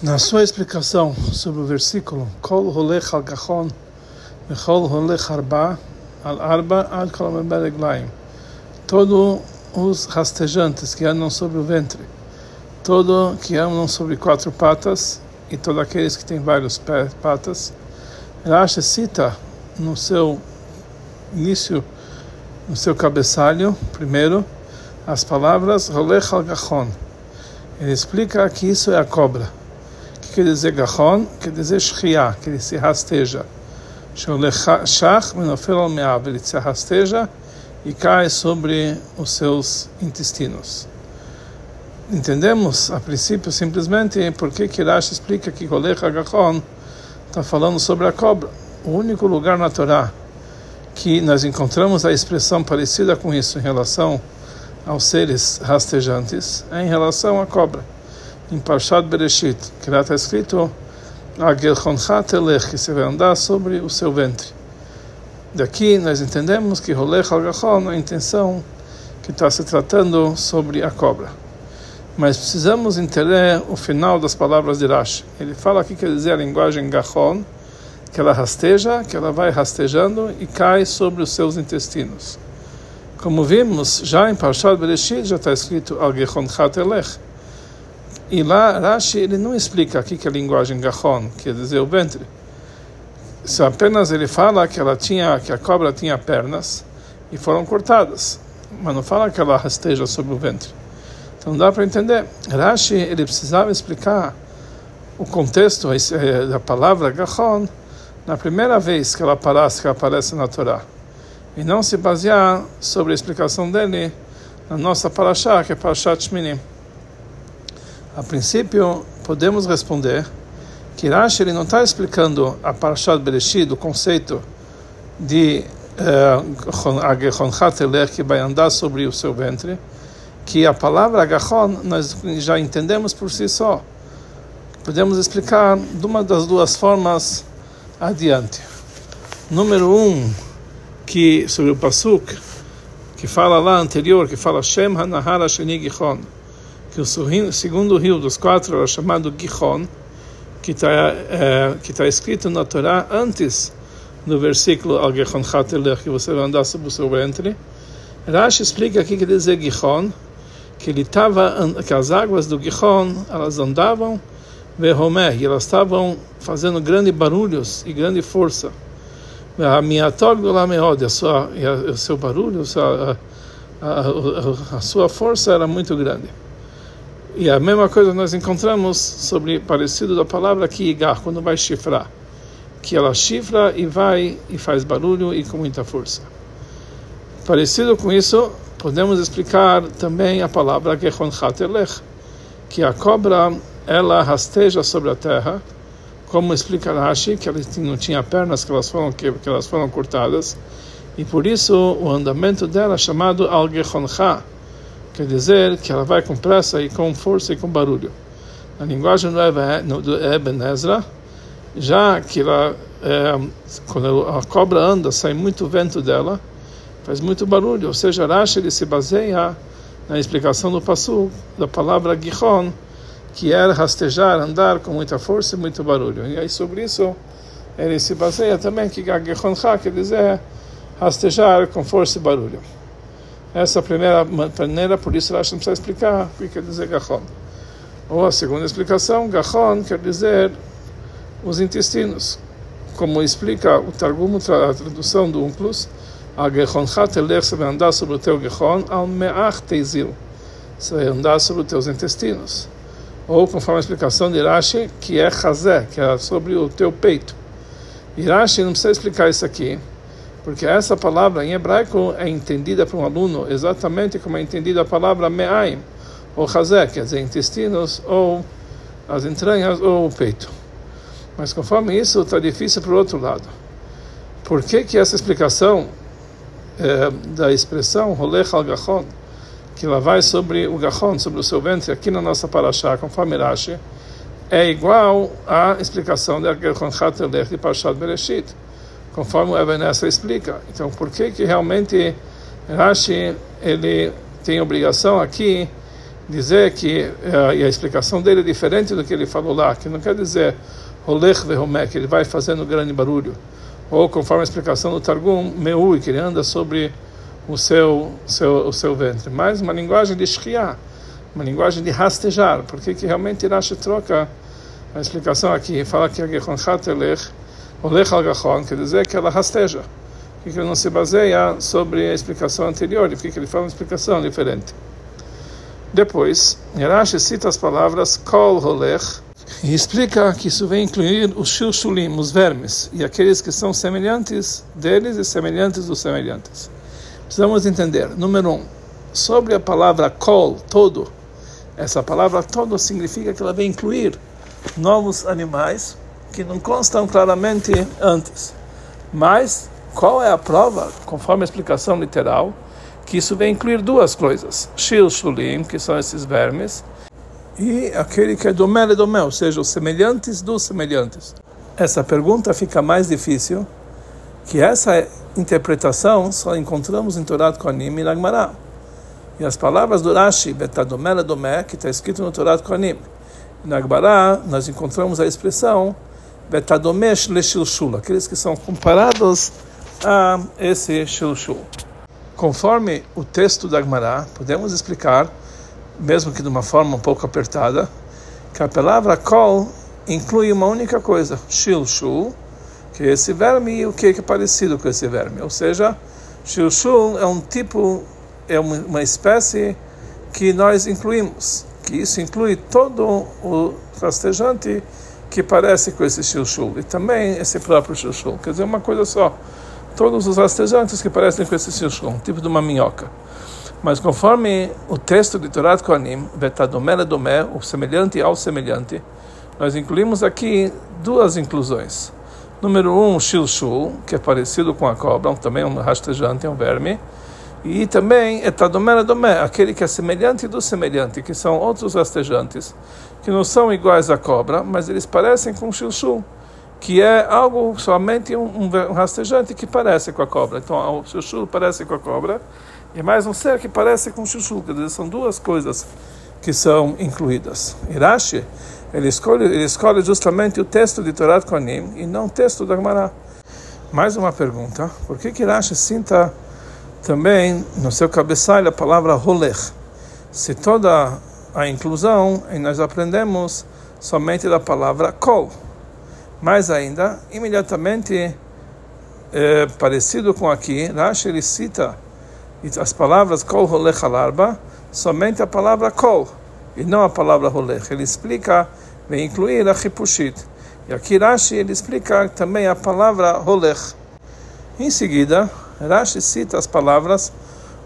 Na sua explicação sobre o versículo Kol holech al gachon vechol holech arba al arba ad kol Todos os rastejantes que andam sobre o ventre, todo que andam sobre quatro patas e todos aqueles que têm vários patas. Rashi cita no seu início, no seu cabeçalho, primeiro, as palavras holech al. Ele explica que isso é a cobra quer dizer gachon, quer dizer shchia, que ele se rasteja. Ele se rasteja e cai sobre os seus intestinos. Entendemos, a princípio, simplesmente porque que explica que Golech Gachon está falando sobre a cobra. O único lugar na Torá que nós encontramos a expressão parecida com isso em relação aos seres rastejantes é em relação à cobra em Parshat Bereshit, que lá está escrito que você vai andar sobre o seu ventre. Daqui nós entendemos que Rolech al a intenção que está se tratando sobre a cobra. Mas precisamos entender o final das palavras de Rashi. Ele fala aqui quer dizer a linguagem Gachon, que ela rasteja, que ela vai rastejando e cai sobre os seus intestinos. Como vimos, já em Parshat Bereshit já está escrito Al Gechon Elech, e lá Rashi ele não explica aqui que é a linguagem gachon, quer dizer o ventre. Só apenas ele fala que ela tinha, que a cobra tinha pernas e foram cortadas, mas não fala que ela rasteja sobre o ventre. Então dá para entender. Rashi ele precisava explicar o contexto eh, da palavra gachon na primeira vez que ela aparece, que aparece na Torá, e não se basear sobre a explicação dele na nossa paraxá, que é Parashat Shminim. A princípio, podemos responder que Rashi ele não está explicando a Parashat Bereshit, o conceito de uh, que vai andar sobre o seu ventre, que a palavra Agachon nós já entendemos por si só. Podemos explicar de uma das duas formas adiante. Número um, que sobre o Pasuk, que fala lá anterior, que fala Shem Hanahara Sheni Gichon que o segundo rio dos quatro é chamado Gihon, que está é, que está escrito na Torá antes do versículo Al Gihon Hatelech, que você vai andar sobre o seu ventre. Rashi explica aqui que dizer Gihon, que ele estava que as águas do Gihon elas andavam e elas estavam fazendo grandes barulhos e grande força. A minha a sua, o seu barulho, a sua, a, a, a sua força era muito grande. E a mesma coisa nós encontramos sobre parecido da palavra kigar, quando vai chifrar. Que ela chifra e vai e faz barulho e com muita força. Parecido com isso, podemos explicar também a palavra Gechonchatelech, que a cobra ela rasteja sobre a terra, como explica Rashi, que ela não tinha pernas, que elas foram, que, que elas foram cortadas, e por isso o andamento dela é chamado Al-Gechoncha, quer dizer que ela vai com pressa e com força e com barulho. Na linguagem do Eben Ezra, já que ela, é, quando a cobra anda, sai muito vento dela, faz muito barulho. Ou seja, Rashi ele se baseia na explicação do passo da palavra Gihon, que era rastejar, andar com muita força e muito barulho. E aí sobre isso ele se baseia também que Gihon quer dizer rastejar com força e barulho. Essa primeira maneira, por isso Rashi não precisa explicar o que quer dizer Gachon. Ou a segunda explicação, Gachon quer dizer os intestinos. Como explica o Targum, a tradução do Unclus, a Gechoncha telech, você vai andar sobre o teu Gechon, al me'ach teizil. Você vai andar sobre os teus intestinos. Ou, conforme a explicação de Rashi, que é Chazé, que é sobre o teu peito. E Rashi não precisa explicar isso aqui, porque essa palavra em hebraico é entendida por um aluno exatamente como é entendida a palavra me'aim, ou chazé, quer dizer, intestinos, ou as entranhas, ou o peito. Mas conforme isso, está difícil para o outro lado. Por que que essa explicação é, da expressão rolech al gachon, que ela vai sobre o gachon, sobre o seu ventre, aqui na nossa paraxá, conforme Rashi, é igual à explicação da Gachon Chatelech de Parashat Bereshit conforme o Eben explica. Então, por que que realmente Rashi ele tem obrigação aqui dizer que uh, e a explicação dele é diferente do que ele falou lá, que não quer dizer vehomé, que ele vai fazendo grande barulho, ou conforme a explicação do Targum, meui, que ele anda sobre o seu, seu, o seu ventre, mas uma linguagem de shriá, uma linguagem de rastejar, porque que realmente Rashi troca a explicação aqui, fala que a Gechonchat elech, olech al quer dizer que ela rasteja, que ele não se baseia sobre a explicação anterior, porque ele fala uma explicação diferente. Depois, Rashi cita as palavras kol holech e explica que isso vem incluir os shilshulim, os vermes, e aqueles que são semelhantes deles e semelhantes dos semelhantes. Precisamos entender, número um, sobre a palavra kol, todo, essa palavra todo significa que ela vem incluir novos animais que não constam claramente antes. Mas qual é a prova, conforme a explicação literal, que isso vem incluir duas coisas: Shil Shulim, que são esses vermes, e aquele que é domel e domel, ou seja, os semelhantes dos semelhantes. Essa pergunta fica mais difícil, que essa interpretação só encontramos em Torat Kohanim e Nagmará. E as palavras do Rashi, Betadomel Domé, que está escrito no Torat Kohanim. Na Agbará, nós encontramos a expressão Betadomesh Leshilshul, aqueles que são comparados a esse Shilshul. Conforme o texto da Agmará, podemos explicar, mesmo que de uma forma um pouco apertada, que a palavra kol inclui uma única coisa, shilshul, que é esse verme e o que é parecido com esse verme. Ou seja, shilshul é um tipo, é uma espécie que nós incluímos, que isso inclui todo o rastejante que parece com esse shilshul e também esse próprio shilshul. Quer dizer, uma coisa só todos os rastejantes que parecem com esse shilshon, um tipo de uma minhoca. Mas conforme o texto de Torat Kohanim, Betadomé Domé, o semelhante ao semelhante, nós incluímos aqui duas inclusões. Número um, shilshul, que é parecido com a cobra, também um rastejante, um verme. E também Etadomé Domé, aquele que é semelhante do semelhante, que são outros rastejantes, que não são iguais à cobra, mas eles parecem com o shilshul que é algo somente um, um, rastejante que parece com a cobra. Então, o chuchu parece com a cobra e mais um ser que parece com o chuchu. Quer dizer, são duas coisas que são incluídas. Irashi, ele escolhe, ele escolhe justamente o texto de Torah Kohanim e não o texto da Gemara. Mais uma pergunta: por que que Irashi sinta também no seu cabeçalho a palavra rolech? Se toda a inclusão, e nós aprendemos somente da palavra kol. Mais ainda, imediatamente é, parecido com aqui, Rashi ele cita as palavras kol rolech alarba, somente a palavra kol, e não a palavra rolech. Ele explica, vem incluir a hipushit. E aqui Rashi ele explica também a palavra rolech. Em seguida, Rashi cita as palavras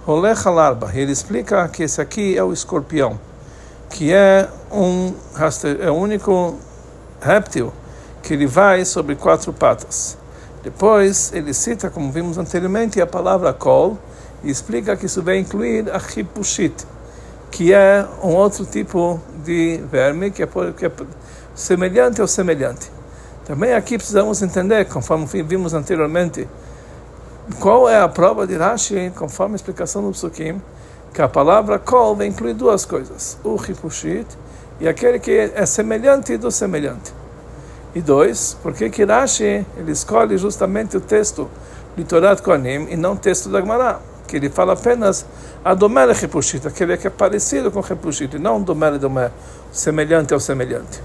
rolech alarba. Ele explica que esse aqui é o escorpião, que é um é o único réptil que ele vai sobre quatro patas. Depois ele cita, como vimos anteriormente, a palavra kol e explica que isso vai incluir a hipushit, que é um outro tipo de verme que é, que é semelhante ao semelhante. Também aqui precisamos entender, conforme vimos anteriormente, qual é a prova de Rashi, conforme a explicação do Psukim, que a palavra kol vai incluir duas coisas, o hipushit e aquele que é semelhante do semelhante. E dois, porque que Rashi ele escolhe justamente o texto de Torat Kohanim e não o texto da Gemara, que ele fala apenas a Domere Repushit, aquele que é parecido com Repushit, e não Domere Domé, semelhante ao semelhante.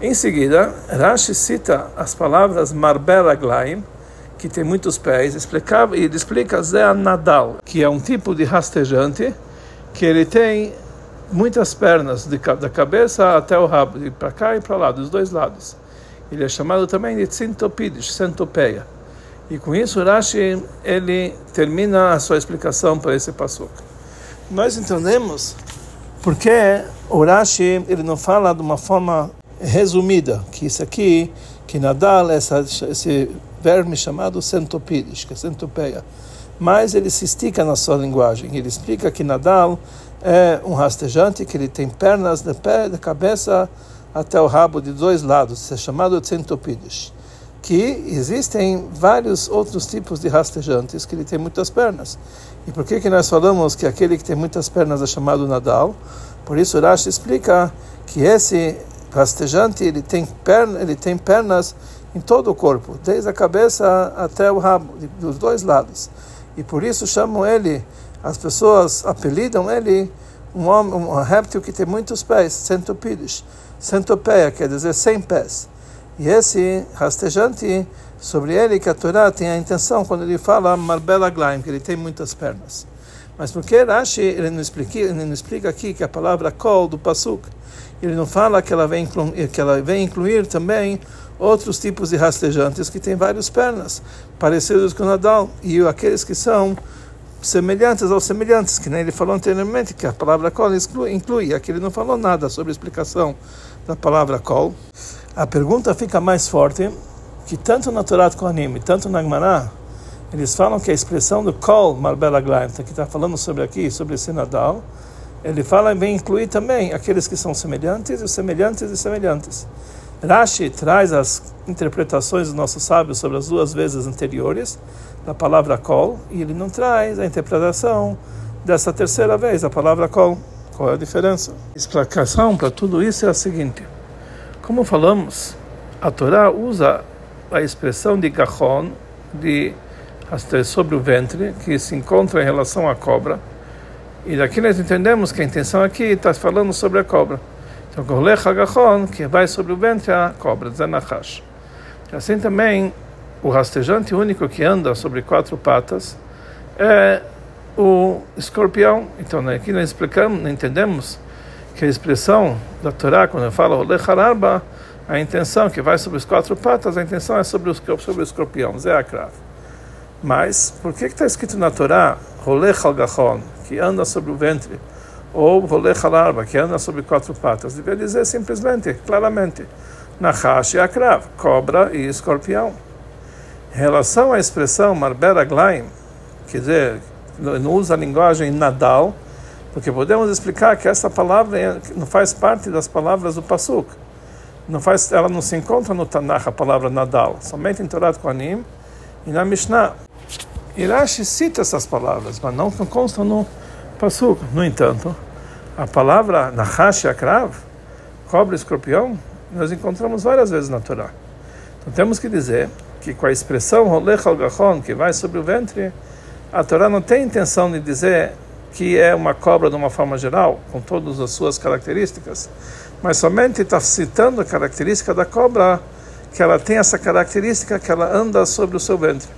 Em seguida, Rashi cita as palavras Marber Aglaim, que tem muitos pés, explicava, ele explica Zé Nadal, que é um tipo de rastejante que ele tem muitas pernas, de, da cabeça até o rabo, para cá e para lá, dos dois lados. Ele é chamado também de Tsintopides, centopeia. E com isso, Rashi ele termina a sua explicação para esse passo. Nós entendemos porque o Rashi ele não fala de uma forma resumida, que isso aqui, que Nadal, essa, esse verme chamado centopides, que é centopeia. Mas ele se estica na sua linguagem. Ele explica que Nadal é um rastejante que ele tem pernas de pé, de cabeça até o rabo de dois lados, é chamado centopides. que existem vários outros tipos de rastejantes que ele tem muitas pernas. E por que que nós falamos que aquele que tem muitas pernas é chamado Nadal? Por isso Rashi explica que esse rastejante ele tem perna, ele tem pernas em todo o corpo, desde a cabeça até o rabo, dos dois lados. E por isso chamam ele, as pessoas apelidam ele um, homem, um réptil que tem muitos pés, centopídeos. Centopeia quer dizer sem pés. E esse rastejante, sobre ele que a Torá tem a intenção, quando ele fala Marbela Glaim, que ele tem muitas pernas. Mas por que Rashi ele não, explica, ele não explica aqui que a palavra kol do Pasuk, ele não fala que ela vem, que ela vem incluir também outros tipos de rastejantes que têm várias pernas, parecidos com Nadal, e aqueles que são semelhantes aos semelhantes, que nem ele falou anteriormente, que a palavra kol inclui, inclui. Aqui ele não falou nada sobre a explicação da palavra kol. A pergunta fica mais forte, que tanto na Torá Kohanim, tanto na Gemara, eles falam que a expressão do kol marbela glaim, que está falando sobre aqui, sobre esse Nadal, ele fala bem incluir também aqueles que são semelhantes os semelhantes e semelhantes. Rashi traz as interpretações dos nossos sábios sobre as duas vezes anteriores da palavra kol e ele não traz a interpretação dessa terceira vez, a palavra kol. Qual é a diferença? A explicação para tudo isso é a seguinte: como falamos, a Torá usa a expressão de gachon, de sobre o ventre, que se encontra em relação à cobra, e daqui nós entendemos que a intenção aqui está falando sobre a cobra. Então, Golech Hagachon, que vai sobre o ventre, a cobra, Zanachash. Assim também, o rastejante único que anda sobre quatro patas é o escorpião. Então, aqui nós explicamos, entendemos que a expressão da Torá, quando fala Olech Arba, a intenção que vai sobre as quatro patas, a intenção é sobre, os, sobre o escorpião, Zé Akrav. Mas, por que está escrito na Torá, Rolech Al que anda sobre o ventre? Ou rolech halarba, que anda sobre quatro patas, devia dizer simplesmente, claramente, Nahash e Akrav, cobra e escorpião. Em relação à expressão Marbera Glaim, quer dizer, não usa a linguagem Nadal, porque podemos explicar que essa palavra não faz parte das palavras do Pasuk. Não faz, ela não se encontra no Tanakh, a palavra Nadal, somente em Torat Kohanim e na Mishnah. Irashi cita essas palavras, mas não constam no Pasuk. No entanto, a palavra Nahash Akrav, cobra escorpião, nós encontramos várias vezes na Torá. Então temos que dizer que com a expressão Rolech al Gachon, que vai sobre o ventre, a Torá não tem intenção de dizer que é uma cobra de uma forma geral, com todas as suas características, mas somente está citando a característica da cobra, que ela tem essa característica que ela anda sobre o seu ventre.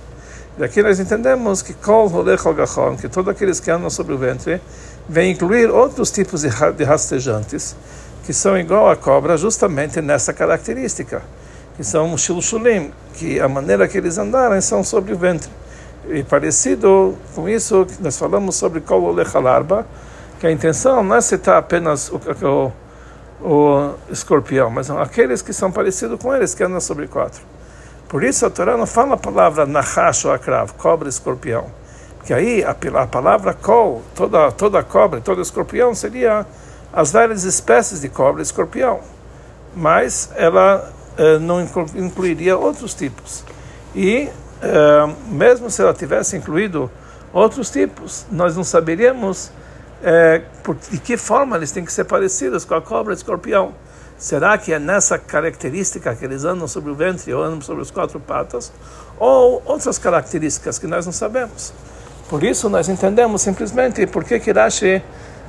Daqui nós entendemos que Kol que todos aqueles que andam sobre o ventre, vem incluir outros tipos de rastejantes, que são igual à cobra justamente nessa característica, que são os shulshulim, que a maneira que eles andarem são sobre o ventre. E parecido com isso, nós falamos sobre Kol Rolech Alarba, que a intenção não é citar apenas o, o, o escorpião, mas aqueles que são parecidos com eles, que andam sobre quatro. Por isso a Torá não fala a palavra nahash ou akrav, cobra escorpião. Porque aí a, a palavra kol, toda, toda cobra, todo escorpião, seria as várias espécies de cobra escorpião. Mas ela eh, não incluiria outros tipos. E eh, mesmo se ela tivesse incluído outros tipos, nós não saberíamos eh, por, de que forma eles têm que ser parecidos com a cobra escorpião. Será que é nessa característica que eles andam sobre o ventre ou andam sobre as quatro patas? Ou outras características que nós não sabemos? Por isso nós entendemos simplesmente por que Kirashi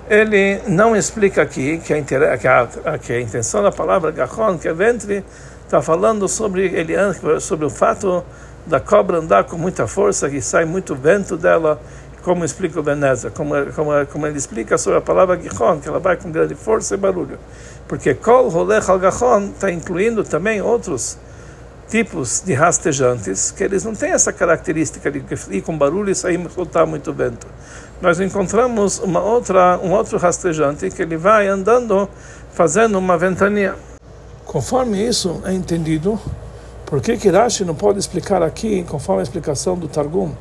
ele não explica aqui que a, que a, que a intenção da palavra gachon, que é ventre, está falando sobre, ele, sobre o fato da cobra andar com muita força, que sai muito vento dela, como explica o Beneza, como, como, como ele explica sobre a palavra gachon, que ela vai com grande força e barulho. Porque Kol Rolech Al está incluindo também outros tipos de rastejantes, que eles não têm essa característica de ir com barulho e sair soltar muito vento. Nós encontramos uma outra, um outro rastejante que ele vai andando fazendo uma ventania. Conforme isso é entendido, por que Rashi não pode explicar aqui, conforme a explicação do Targum,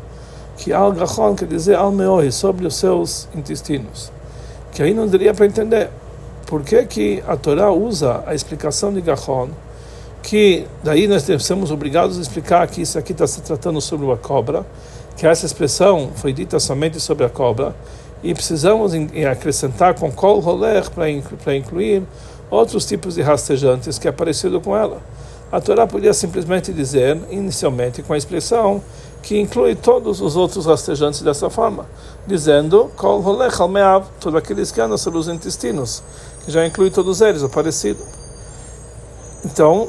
que Al Gachon quer dizer Al Meoi, sobre os seus intestinos? Que aí não daria para entender por que, que a Torá usa a explicação de Gachon que daí nós somos obrigados a explicar que isso aqui está se tratando sobre uma cobra, que essa expressão foi dita somente sobre a cobra, e precisamos acrescentar com kol roler para incluir outros tipos de rastejantes que é parecido com ela. A Torá podia simplesmente dizer, inicialmente, com a expressão que inclui todos os outros rastejantes dessa forma, dizendo kol almeav, todos aqueles que andam sobre os intestinos, que já inclui todos eles, o parecido. Então,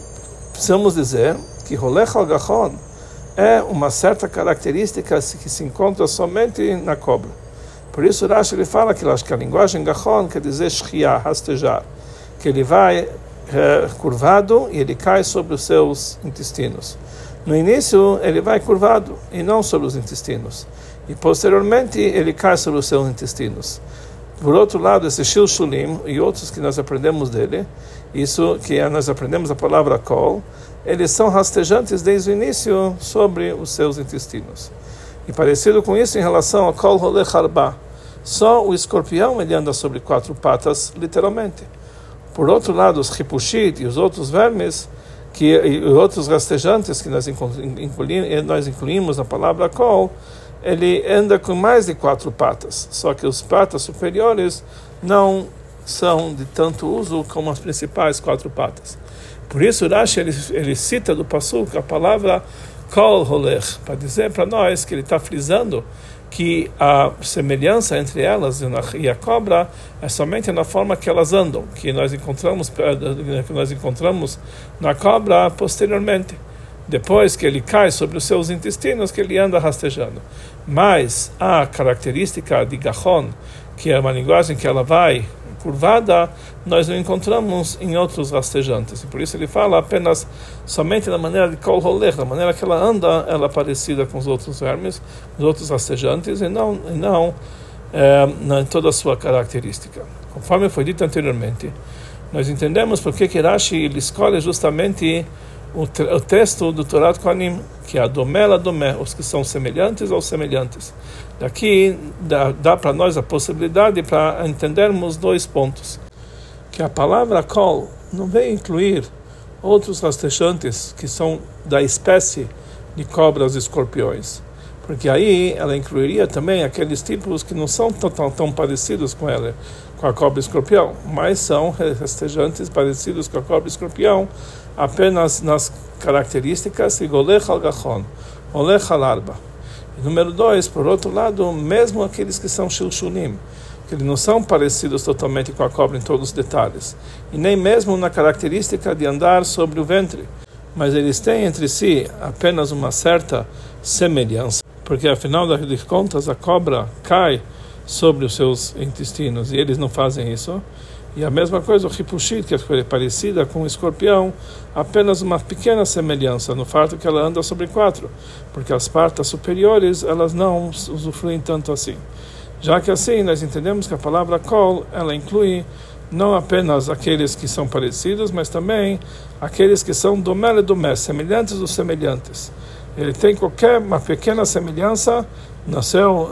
precisamos dizer que Rolech al é uma certa característica que se encontra somente na cobra. Por isso, Rashi ele fala que, que a linguagem Gachon quer dizer shriá, rastejar, que ele vai é, curvado e ele cai sobre os seus intestinos. No início, ele vai curvado e não sobre os intestinos. E posteriormente, ele cai sobre os seus intestinos. Por outro lado, esse Shilshulim e outros que nós aprendemos dele, isso que nós aprendemos a palavra kol, eles são rastejantes desde o início sobre os seus intestinos. E parecido com isso em relação ao kol harba, só o escorpião ele anda sobre quatro patas, literalmente. Por outro lado, os ripushit e os outros vermes, que, e outros rastejantes que nós incluímos, nós incluímos na palavra kol, ele anda com mais de quatro patas, só que os patas superiores não são de tanto uso como as principais quatro patas. Por isso, Rashi ele, ele cita do Pasuk a palavra Kol para dizer para nós que ele está frisando que a semelhança entre elas e a cobra é somente na forma que elas andam, que nós encontramos que nós encontramos na cobra posteriormente, depois que ele cai sobre os seus intestinos, que ele anda rastejando. Mas a característica de Gahon, que é uma linguagem que ela vai curvada, nós não encontramos em outros rastejantes. E por isso ele fala apenas somente da maneira de kol roler, da maneira que ela anda, ela é parecida com os outros vermes, os outros rastejantes, e não, e não é, em toda a sua característica. Conforme foi dito anteriormente, nós entendemos porque que Rashi ele escolhe justamente o, o texto do Torah Kohanim, que é domela domé, os que são semelhantes aos semelhantes. Daqui dá, dá para nós a possibilidade para entendermos dois pontos. Que a palavra kol não vem incluir outros rastechantes que são da espécie de cobras e escorpiões. Porque aí ela incluiria também aqueles tipos que não são tão, tão, tão parecidos com ela, com a cobra e escorpião, mas são rastejantes parecidos com a cobra e escorpião, apenas nas características e golech al. E número dois, por outro lado, mesmo aqueles que são shilshunim, que eles não são parecidos totalmente com a cobra em todos os detalhes, e nem mesmo na característica de andar sobre o ventre, mas eles têm entre si apenas uma certa semelhança, porque afinal das contas a cobra cai sobre os seus intestinos e eles não fazem isso. E a mesma coisa o ripushit, que é parecida com o escorpião, apenas uma pequena semelhança no fato que ela anda sobre quatro, porque as partes superiores elas não usufruem tanto assim. Já que assim nós entendemos que a palavra kol ela inclui não apenas aqueles que são parecidos, mas também aqueles que são domel e domé, semelhantes dos semelhantes. Ele tem qualquer uma pequena semelhança nasceu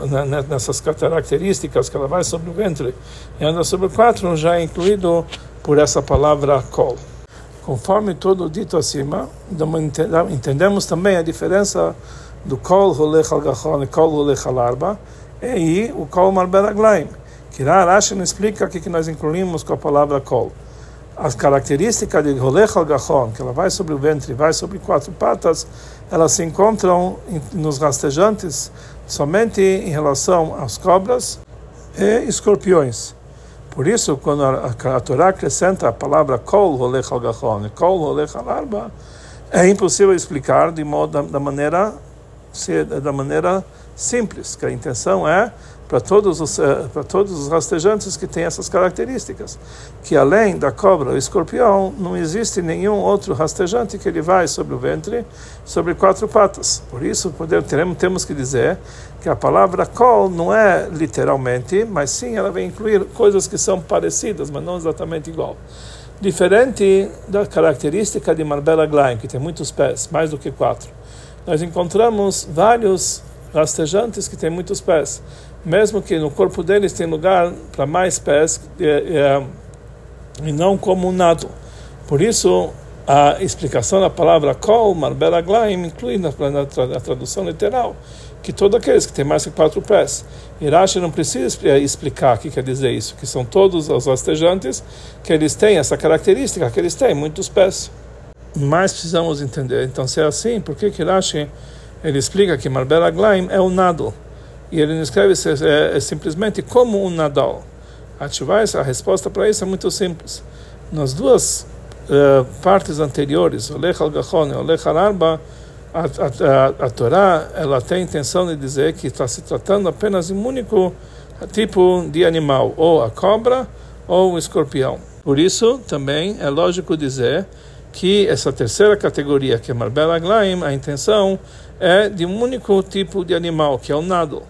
nessas características que ela vai sobre o ventre e anda sobre o quatro, já é incluído por essa palavra kol. Conforme tudo dito acima, entendemos também a diferença do kol holech gachon e kol holech arba e o kol marberaglaim. Que Rashi não explica o que nós incluímos com a palavra kol as características de Rolech al Gachon, que ela vai sobre o ventre, vai sobre quatro patas, elas se encontram nos rastejantes somente em relação às cobras e escorpiões. Por isso, quando a, a, a Torá acrescenta a palavra Kol Gachon Kol Arba, é impossível explicar de modo da, da maneira da maneira simples, que a intenção é para todos os eh, para todos os rastejantes que têm essas características, que além da cobra, o escorpião, não existe nenhum outro rastejante que ele vai sobre o ventre, sobre quatro patas. Por isso, podemos, temos que dizer que a palavra kol não é literalmente, mas sim ela vai incluir coisas que são parecidas, mas não exatamente igual. Diferente da característica de Marbella Glein, que tem muitos pés, mais do que quatro. Nós encontramos vários rastejantes que têm muitos pés mesmo que no corpo deles tem lugar para mais pés é, é, e não como um nado. Por isso, a explicação da palavra kol, marbelaglaim, inclui na, na, tradução literal que todos aqueles que têm mais que quatro pés. Irashi não precisa explicar o que quer dizer isso, que são todos os rastejantes, que eles têm essa característica, que eles têm muitos pés. Mas precisamos entender, então se é assim, por que que ele explica que marbelaglaim é o nado? E ele não escreve é, é simplesmente como um nadal. A, a resposta para isso é muito simples. Nas duas uh, partes anteriores, o Lech al-Gachon e o Lech al-Arba, a, a, a, Torá ela tem a intenção de dizer que está se tratando apenas de um único tipo de animal, ou a cobra ou o escorpião. Por isso, também é lógico dizer que essa terceira categoria, que é Marbel Aglaim, a intenção é de um único tipo de animal, que é o nado.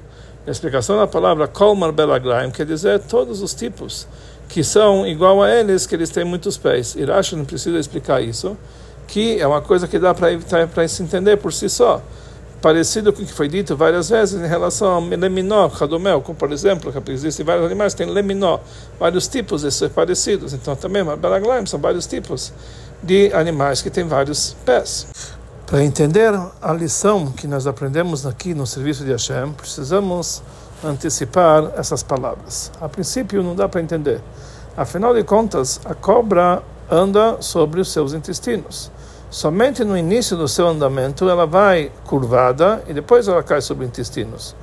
A explicação da palavra Kol Marbel Aglaim quer dizer todos os tipos que são igual a eles, que eles têm muitos pés. Irashi não precisa explicar isso, que é uma coisa que dá para se entender por si só. Parecido com o que foi dito várias vezes em relação ao leminó, radomel, como por exemplo, que existem vários animais, tem leminó, vários tipos de ser parecidos. Então também, Baraglaim, são vários tipos de animais que têm vários pés. Para entender a lição que nós aprendemos aqui no serviço de Hashem, precisamos antecipar essas palavras. A princípio não dá para entender. Afinal de contas, a cobra anda sobre os seus intestinos. Somente no início do seu andamento ela vai curvada e depois ela cai sobre os intestinos.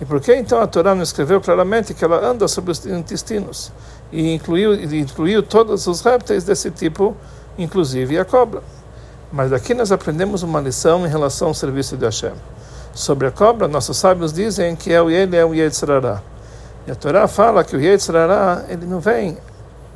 E por que então a Torá não escreveu claramente que ela anda sobre os intestinos? E incluiu, incluiu todos os répteis desse tipo, inclusive a cobra. Mas daqui nós aprendemos uma lição em relação ao serviço de Hashem. Sobre a cobra, nossos sábios dizem que é o ele é o Yetzirará. E a Torá fala que o Yetzirará, ele não vem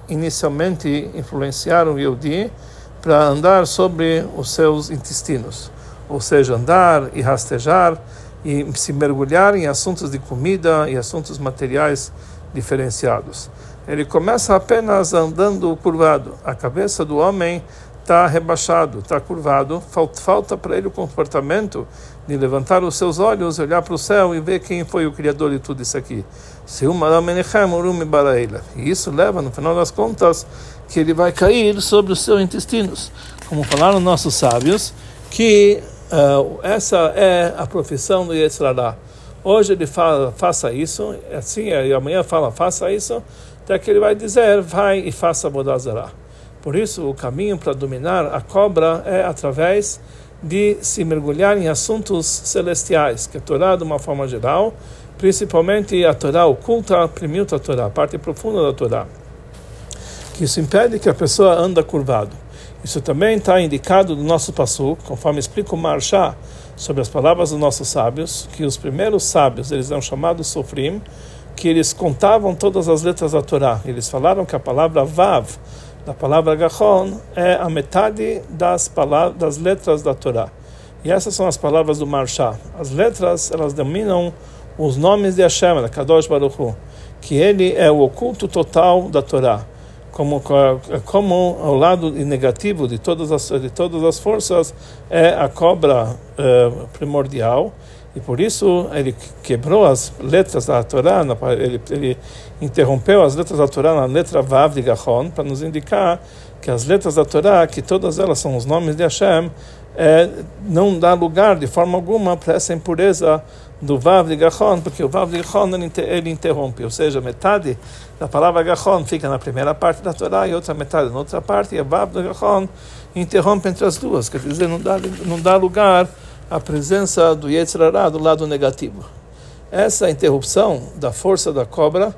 inicialmente influenciar o Yehudi para andar sobre os seus intestinos, ou seja, andar e rastejar e se mergulhar em assuntos de comida e assuntos materiais diferenciados. Ele começa apenas andando curvado. A cabeça do homem está rebaixado, está curvado, falta, para ele o comportamento de levantar os seus olhos, olhar para o céu e ver quem foi o criador de tudo isso aqui. E isso leva, no final das contas, que ele vai cair sobre os seus intestinos. Como falaram nossos sábios, que uh, essa é a profissão do Yetzirah. Hoje ele fala, faça isso, assim, e amanhã fala, faça isso, até que ele vai dizer, vai e faça Bodazarah. Por isso, o caminho para dominar a cobra é através de se mergulhar em assuntos celestiais, que a Torá, de uma forma geral, principalmente a Torá oculta, a primilta Torá, a parte profunda da Torá, que isso impede que a pessoa anda curvado. Isso também está indicado no nosso passo, conforme explica o Marshá sobre as palavras dos nossos sábios, que os primeiros sábios, eles eram chamados sofrim, que eles contavam todas as letras da Torá. Eles falaram que a palavra Vav, da palavra Gachon é a metade das, palavras, das letras da Torá. E essas são as palavras do Marshá. As letras, elas dominam os nomes de Hashem, Kadosh Baruch Hu, que ele é o oculto total da Torá. Como, como o lado negativo de todas as, de todas as forças é a cobra eh, primordial, e por isso ele quebrou as letras da Torá, ele, ele interrompeu as letras da Torá na letra Vav de Gachon, para nos indicar que as letras da Torá, que todas elas são os nomes de Hashem, é, não dá lugar de forma alguma para essa impureza do Vav de Gachon, porque o Vav de Gachon ele interrompe, ou seja, metade da palavra Gachon fica na primeira parte da Torá e outra metade na outra parte, e a Vav de Gachon interrompe entre as duas, quer dizer, não dá, não dá lugar a presença do Yetzirará do lado negativo. Essa interrupção da força da cobra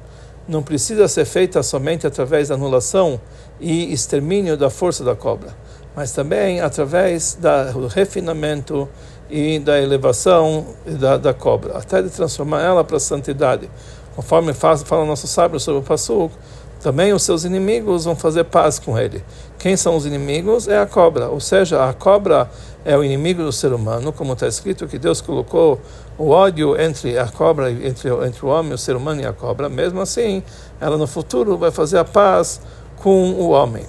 não precisa ser feita somente através da anulação e extermínio da força da cobra, mas também através do refinamento e da elevação da, da cobra, até de transformar ela para a santidade. Conforme fala, fala nosso sábio sobre o Passuk, também os seus inimigos vão fazer paz com ele. Quem são os inimigos? É a cobra, ou seja, a cobra é o inimigo do ser humano, como está escrito que Deus colocou o ódio entre a cobra, entre, entre o homem, o ser humano e a cobra. Mesmo assim, ela no futuro vai fazer a paz com o homem.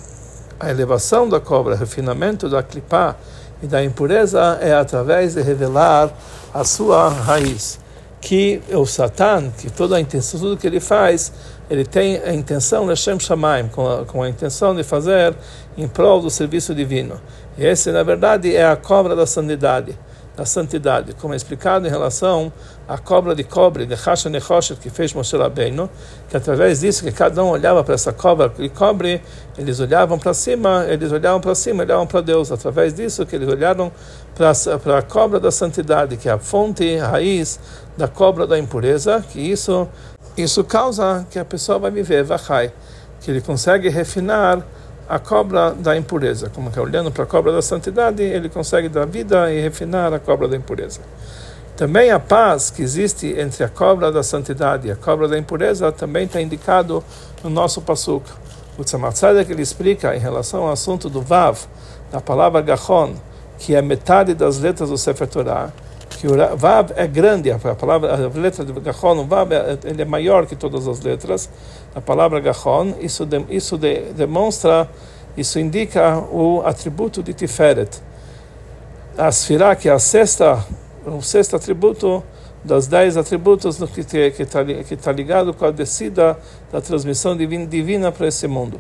A elevação da cobra, o refinamento da clipá e da impureza é através de revelar a sua raiz. Que o Satan, que toda a intenção, tudo que ele faz, ele tem a intenção, Hashem Shamaim, com a, com a intenção de fazer em prol do serviço divino. E esse, na verdade, é a cobra da santidade da santidade, como é explicado em relação à cobra de cobre de Hasha Nechoshet que fez Moshe Rabbeinu, que através disso que cada um olhava para essa cobra de cobre, eles olhavam para cima, eles olhavam para cima, olhavam para Deus, através disso que eles olharam para, a cobra da santidade, que é a fonte, a raiz da cobra da impureza, que isso isso causa que a pessoa vai viver, vachai, que ele consegue refinar a cobra da impureza. Como que olhando para a cobra da santidade, ele consegue dar vida e refinar a cobra da impureza. Também a paz que existe entre a cobra da santidade e a cobra da impureza também está indicado no nosso pasuk. O Tzemach que ele explica em relação ao assunto do Vav, da palavra Gachon, que é metade das letras do Sefer Torah, que o Vav é grande, a palavra, a letra de Gachon, o Vav é, ele é maior que todas as letras, a palavra Gachon, isso, de, isso de, demonstra, isso indica o atributo de Tiferet. A Sfirah, que é a sexta, o sexto atributo das dez atributos que está que tá ligado com a descida da transmissão divina, divina para esse mundo,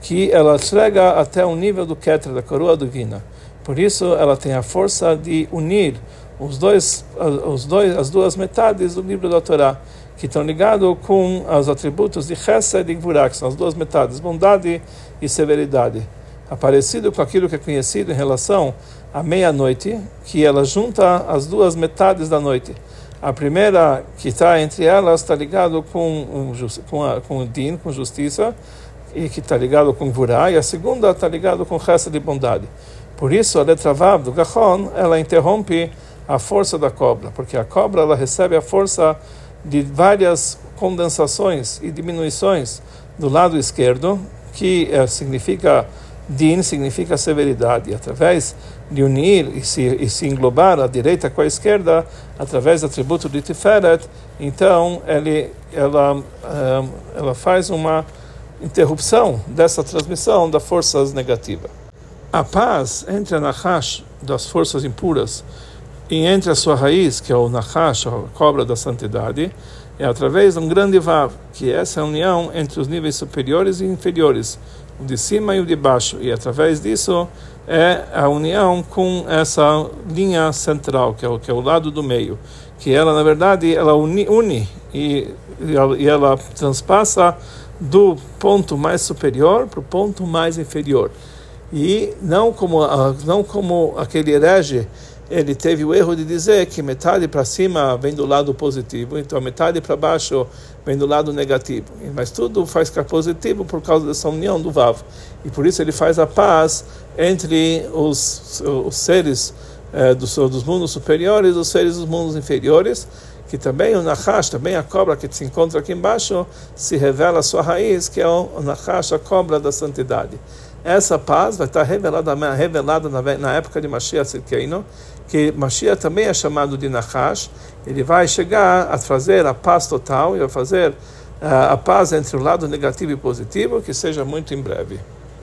que ela chega até o nível do Ketra, da coroa divina. Por isso, ela tem a força de unir os dois, os dois, as duas metades do livro da Torá que estão ligados com os atributos de Chesed e Gvurah, que são as duas metades, bondade e severidade. Aparecido com aquilo que é conhecido em relação à meia-noite, que ela junta as duas metades da noite. A primeira, que está entre elas, está ligado com, com, com o Din, com justiça, e que está ligado com Gvurah, e a segunda está ligado com Chesed e bondade. Por isso, a letra Vav do Gachon, ela interrompe a força da cobra, porque a cobra ela recebe a força de várias condensações e diminuições do lado esquerdo, que é, significa din, significa severidade, através de unir e se, e se englobar a direita com a esquerda, através do atributo de Tiferet, então ele, ela, um, ela faz uma interrupção dessa transmissão das forças negativas. A paz entre a Nahash das forças impuras e entre a sua raiz, que é o Nahash, a cobra da santidade, é através de um grande Vav, que é essa união entre os níveis superiores e inferiores, o de cima e o de baixo, e através disso é a união com essa linha central, que é o, que é o lado do meio, que ela, na verdade, ela une, une e, e ela transpassa do ponto mais superior para o ponto mais inferior. E não como, não como aquele herege ele teve o erro de dizer que metade para cima vem do lado positivo, então metade para baixo vem do lado negativo. Mas tudo faz ficar positivo por causa dessa união do Vav. E por isso ele faz a paz entre os, os seres eh, dos, dos mundos superiores e os seres dos mundos inferiores, que também o Nahash, também a cobra que se encontra aqui embaixo, se revela a sua raiz, que é o Nahash, a cobra da santidade. Essa paz vai estar revelada, revelada na, época de Mashiach Tzidkeinu, que Mashiach também é chamado de Nachash, ele vai chegar a fazer a paz total e a fazer uh, a paz entre o lado negativo e positivo, que seja muito em breve.